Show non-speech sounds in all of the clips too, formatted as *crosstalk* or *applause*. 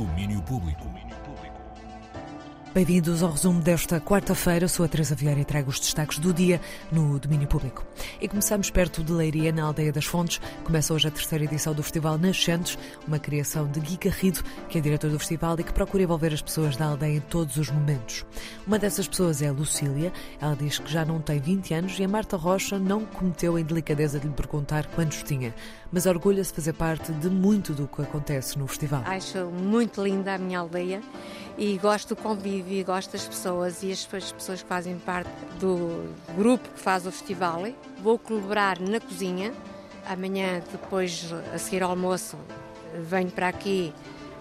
Domínio Público. Bem-vindos ao resumo desta quarta-feira. Sou a Teresa Vieira e trago os destaques do dia no domínio público. E começamos perto de Leiria, na Aldeia das Fontes. Começa hoje a terceira edição do Festival Nascentes, uma criação de Gui Garrido, que é diretor do festival e que procura envolver as pessoas da aldeia em todos os momentos. Uma dessas pessoas é a Lucília. Ela diz que já não tem 20 anos e a Marta Rocha não cometeu a indelicadeza de lhe perguntar quantos tinha, mas orgulha-se de fazer parte de muito do que acontece no festival. Acho muito linda a minha aldeia e gosto do convívio gosto das pessoas e as pessoas que fazem parte do grupo que faz o festival. Vou colaborar na cozinha. Amanhã, depois, a seguir ao almoço, venho para aqui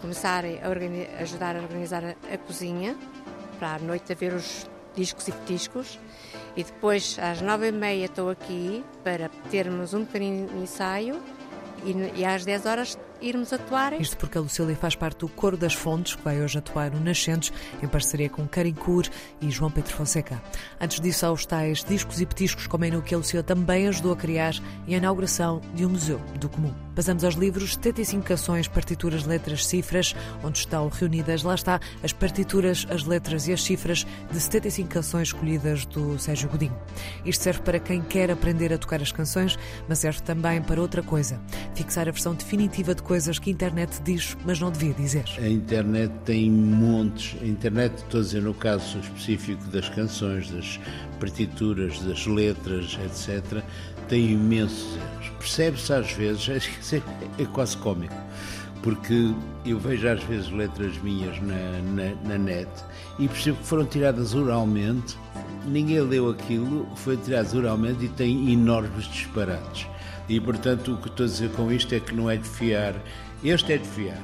começar a ajudar a organizar a, a cozinha para à noite haver os discos e petiscos. E depois, às nove e meia, estou aqui para termos um de ensaio e, e às dez horas irmos atuar. Isto porque a Lucília faz parte do Coro das Fontes, que vai hoje atuar no Nascentes, em parceria com Karim Cur e João Pedro Fonseca. Antes disso, há os tais discos e petiscos, como é no que a Lucília também ajudou a criar e a inauguração de um museu do comum. Passamos aos livros 75 canções, partituras, letras, cifras, onde estão reunidas, lá está, as partituras, as letras e as cifras de 75 canções escolhidas do Sérgio Godinho. Isto serve para quem quer aprender a tocar as canções, mas serve também para outra coisa, fixar a versão definitiva de coisas que a internet diz, mas não devia dizer. A internet tem montes, a internet, estou a dizer no caso específico das canções, das partituras, das letras, etc., tem imensos erros. Percebe-se às vezes, é, *laughs* é quase cómico, porque eu vejo às vezes letras minhas na, na, na net e percebo que foram tiradas oralmente, ninguém leu aquilo, foi tirado oralmente e tem enormes disparates. E portanto o que estou a dizer com isto é que não é de fiar este é de fiar.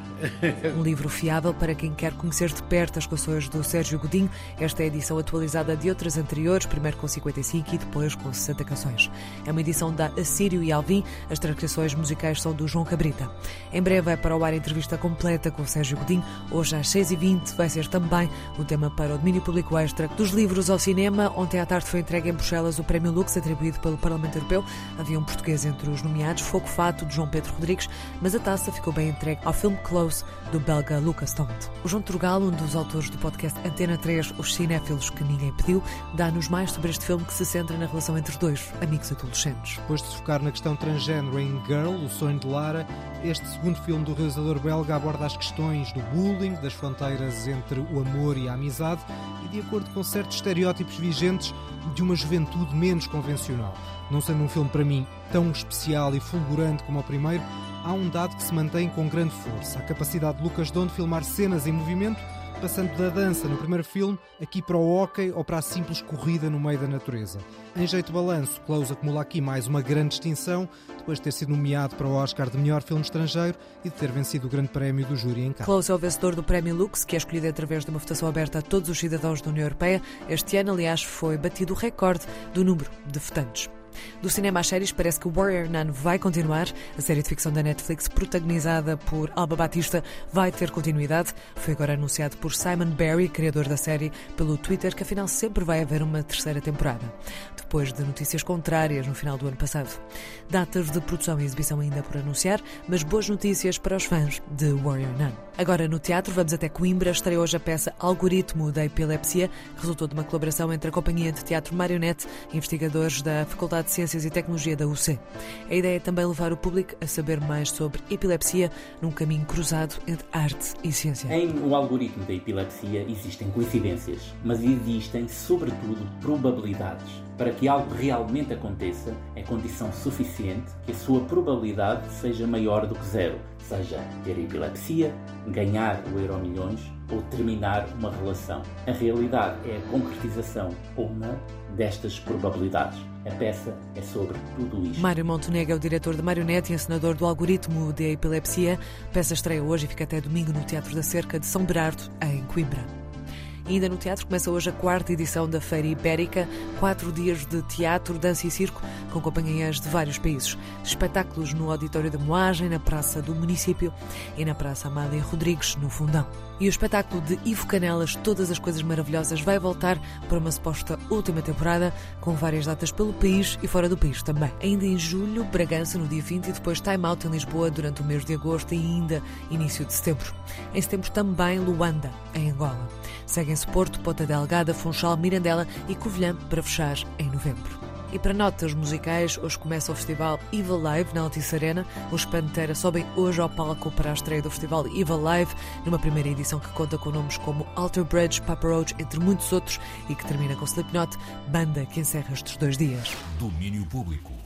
Um livro fiável para quem quer conhecer de perto as canções do Sérgio Godinho. Esta é a edição atualizada de outras anteriores, primeiro com 55 e depois com 60 canções. É uma edição da Assírio e Alvim. As transcrições musicais são do João Cabrita. Em breve é para o ar a entrevista completa com o Sérgio Godinho. Hoje às 6h20 vai ser também o tema para o domínio público extra dos livros ao cinema. Ontem à tarde foi entregue em Bruxelas o Prémio Lux, atribuído pelo Parlamento Europeu. Havia um português entre os nomeados, Fogo Fato, de João Pedro Rodrigues, mas a taça ficou bem entregue ao filme Close, do belga Lucas Tomt. O João Trugal, um dos autores do podcast Antena 3, Os Cinéfilos que Ninguém Pediu, dá-nos mais sobre este filme que se centra na relação entre dois amigos adolescentes. Depois de se focar na questão transgênero em Girl, o sonho de Lara, este segundo filme do realizador belga aborda as questões do bullying, das fronteiras entre o amor e a amizade e de acordo com certos estereótipos vigentes de uma juventude menos convencional. Não sendo um filme para mim tão especial e fulgurante como o primeiro, há um dado que se mantém com grande força: a capacidade de Lucas Don de filmar cenas em movimento, passando da dança no primeiro filme aqui para o hockey ou para a simples corrida no meio da natureza. Em jeito de balanço, Close acumula aqui mais uma grande distinção, depois de ter sido nomeado para o Oscar de melhor filme estrangeiro e de ter vencido o grande prémio do júri em Cannes. Close é o vencedor do Prémio Lux, que é escolhido através de uma votação aberta a todos os cidadãos da União Europeia. Este ano, aliás, foi batido o recorde do número de votantes. Do cinema às séries, parece que Warrior Nun vai continuar. A série de ficção da Netflix, protagonizada por Alba Batista, vai ter continuidade. Foi agora anunciado por Simon Barry, criador da série, pelo Twitter, que afinal sempre vai haver uma terceira temporada. Depois de notícias contrárias no final do ano passado. Datas de produção e exibição ainda por anunciar, mas boas notícias para os fãs de Warrior Nun. Agora no teatro, vamos até Coimbra. Estreia hoje a peça Algoritmo da Epilepsia. Resultou de uma colaboração entre a Companhia de Teatro Marionete e investigadores da Faculdade de Ciências e Tecnologia da UC. A ideia é também levar o público a saber mais sobre epilepsia num caminho cruzado entre arte e ciência. Em O Algoritmo da Epilepsia existem coincidências, mas existem, sobretudo, probabilidades. Para que algo realmente aconteça, é condição suficiente que a sua probabilidade seja maior do que zero, seja ter epilepsia, ganhar o Euro Milhões ou terminar uma relação. A realidade é a concretização ou não destas probabilidades. A peça é sobre tudo isto. Mário Montenegro é o diretor de Marionete e encenador do algoritmo de epilepsia. A peça estreia hoje e fica até domingo no Teatro da Cerca de São Berardo, em Coimbra. E ainda no teatro começa hoje a quarta edição da Feira Ibérica, quatro dias de teatro, dança e circo, com companhias de vários países. Espetáculos no Auditório da Moagem, na Praça do Município e na Praça Amália Rodrigues, no Fundão. E o espetáculo de Ivo Canelas, Todas as Coisas Maravilhosas, vai voltar para uma suposta última temporada, com várias datas pelo país e fora do país também. Ainda em julho, Bragança no dia 20 e depois Time Out em Lisboa durante o mês de agosto e ainda início de setembro. Em setembro também Luanda, em Angola. Seguem-se Porto, Ponta Delgada, Funchal, Mirandela e Covilhã para fechar em novembro. E para notas musicais, hoje começa o festival Evil Live na Altice Arena. Os Pantera sobem hoje ao palco para a estreia do festival Evil Live, numa primeira edição que conta com nomes como Alter Bridge, Papa Roach, entre muitos outros, e que termina com Slipknot, banda que encerra estes dois dias. Domínio Público.